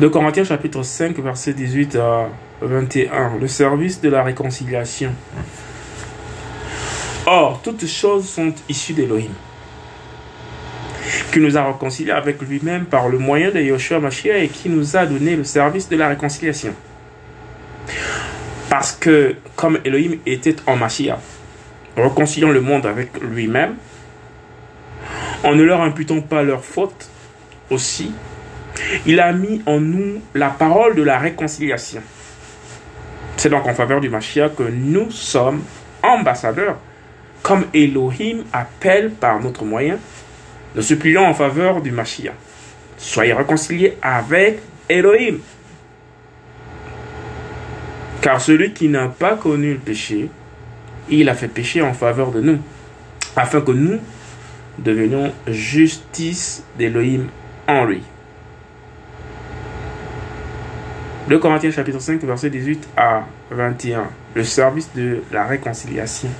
2 Corinthiens chapitre 5 verset 18 à 21. Le service de la réconciliation. Or, toutes choses sont issues d'Élohim, qui nous a réconciliés avec lui-même par le moyen de Yoshua Mashiach et qui nous a donné le service de la réconciliation. Parce que, comme Elohim était en Mashiach, réconciliant le monde avec lui-même, en ne leur imputant pas leurs fautes aussi, il a mis en nous la parole de la réconciliation. C'est donc en faveur du Mashiach que nous sommes ambassadeurs, comme Elohim appelle par notre moyen. Nous supplions en faveur du Mashiach. Soyez réconciliés avec Elohim. Car celui qui n'a pas connu le péché, il a fait pécher en faveur de nous, afin que nous devenions justice d'Elohim en lui. 2 Corinthiens chapitre 5 verset 18 à 21. Le service de la réconciliation.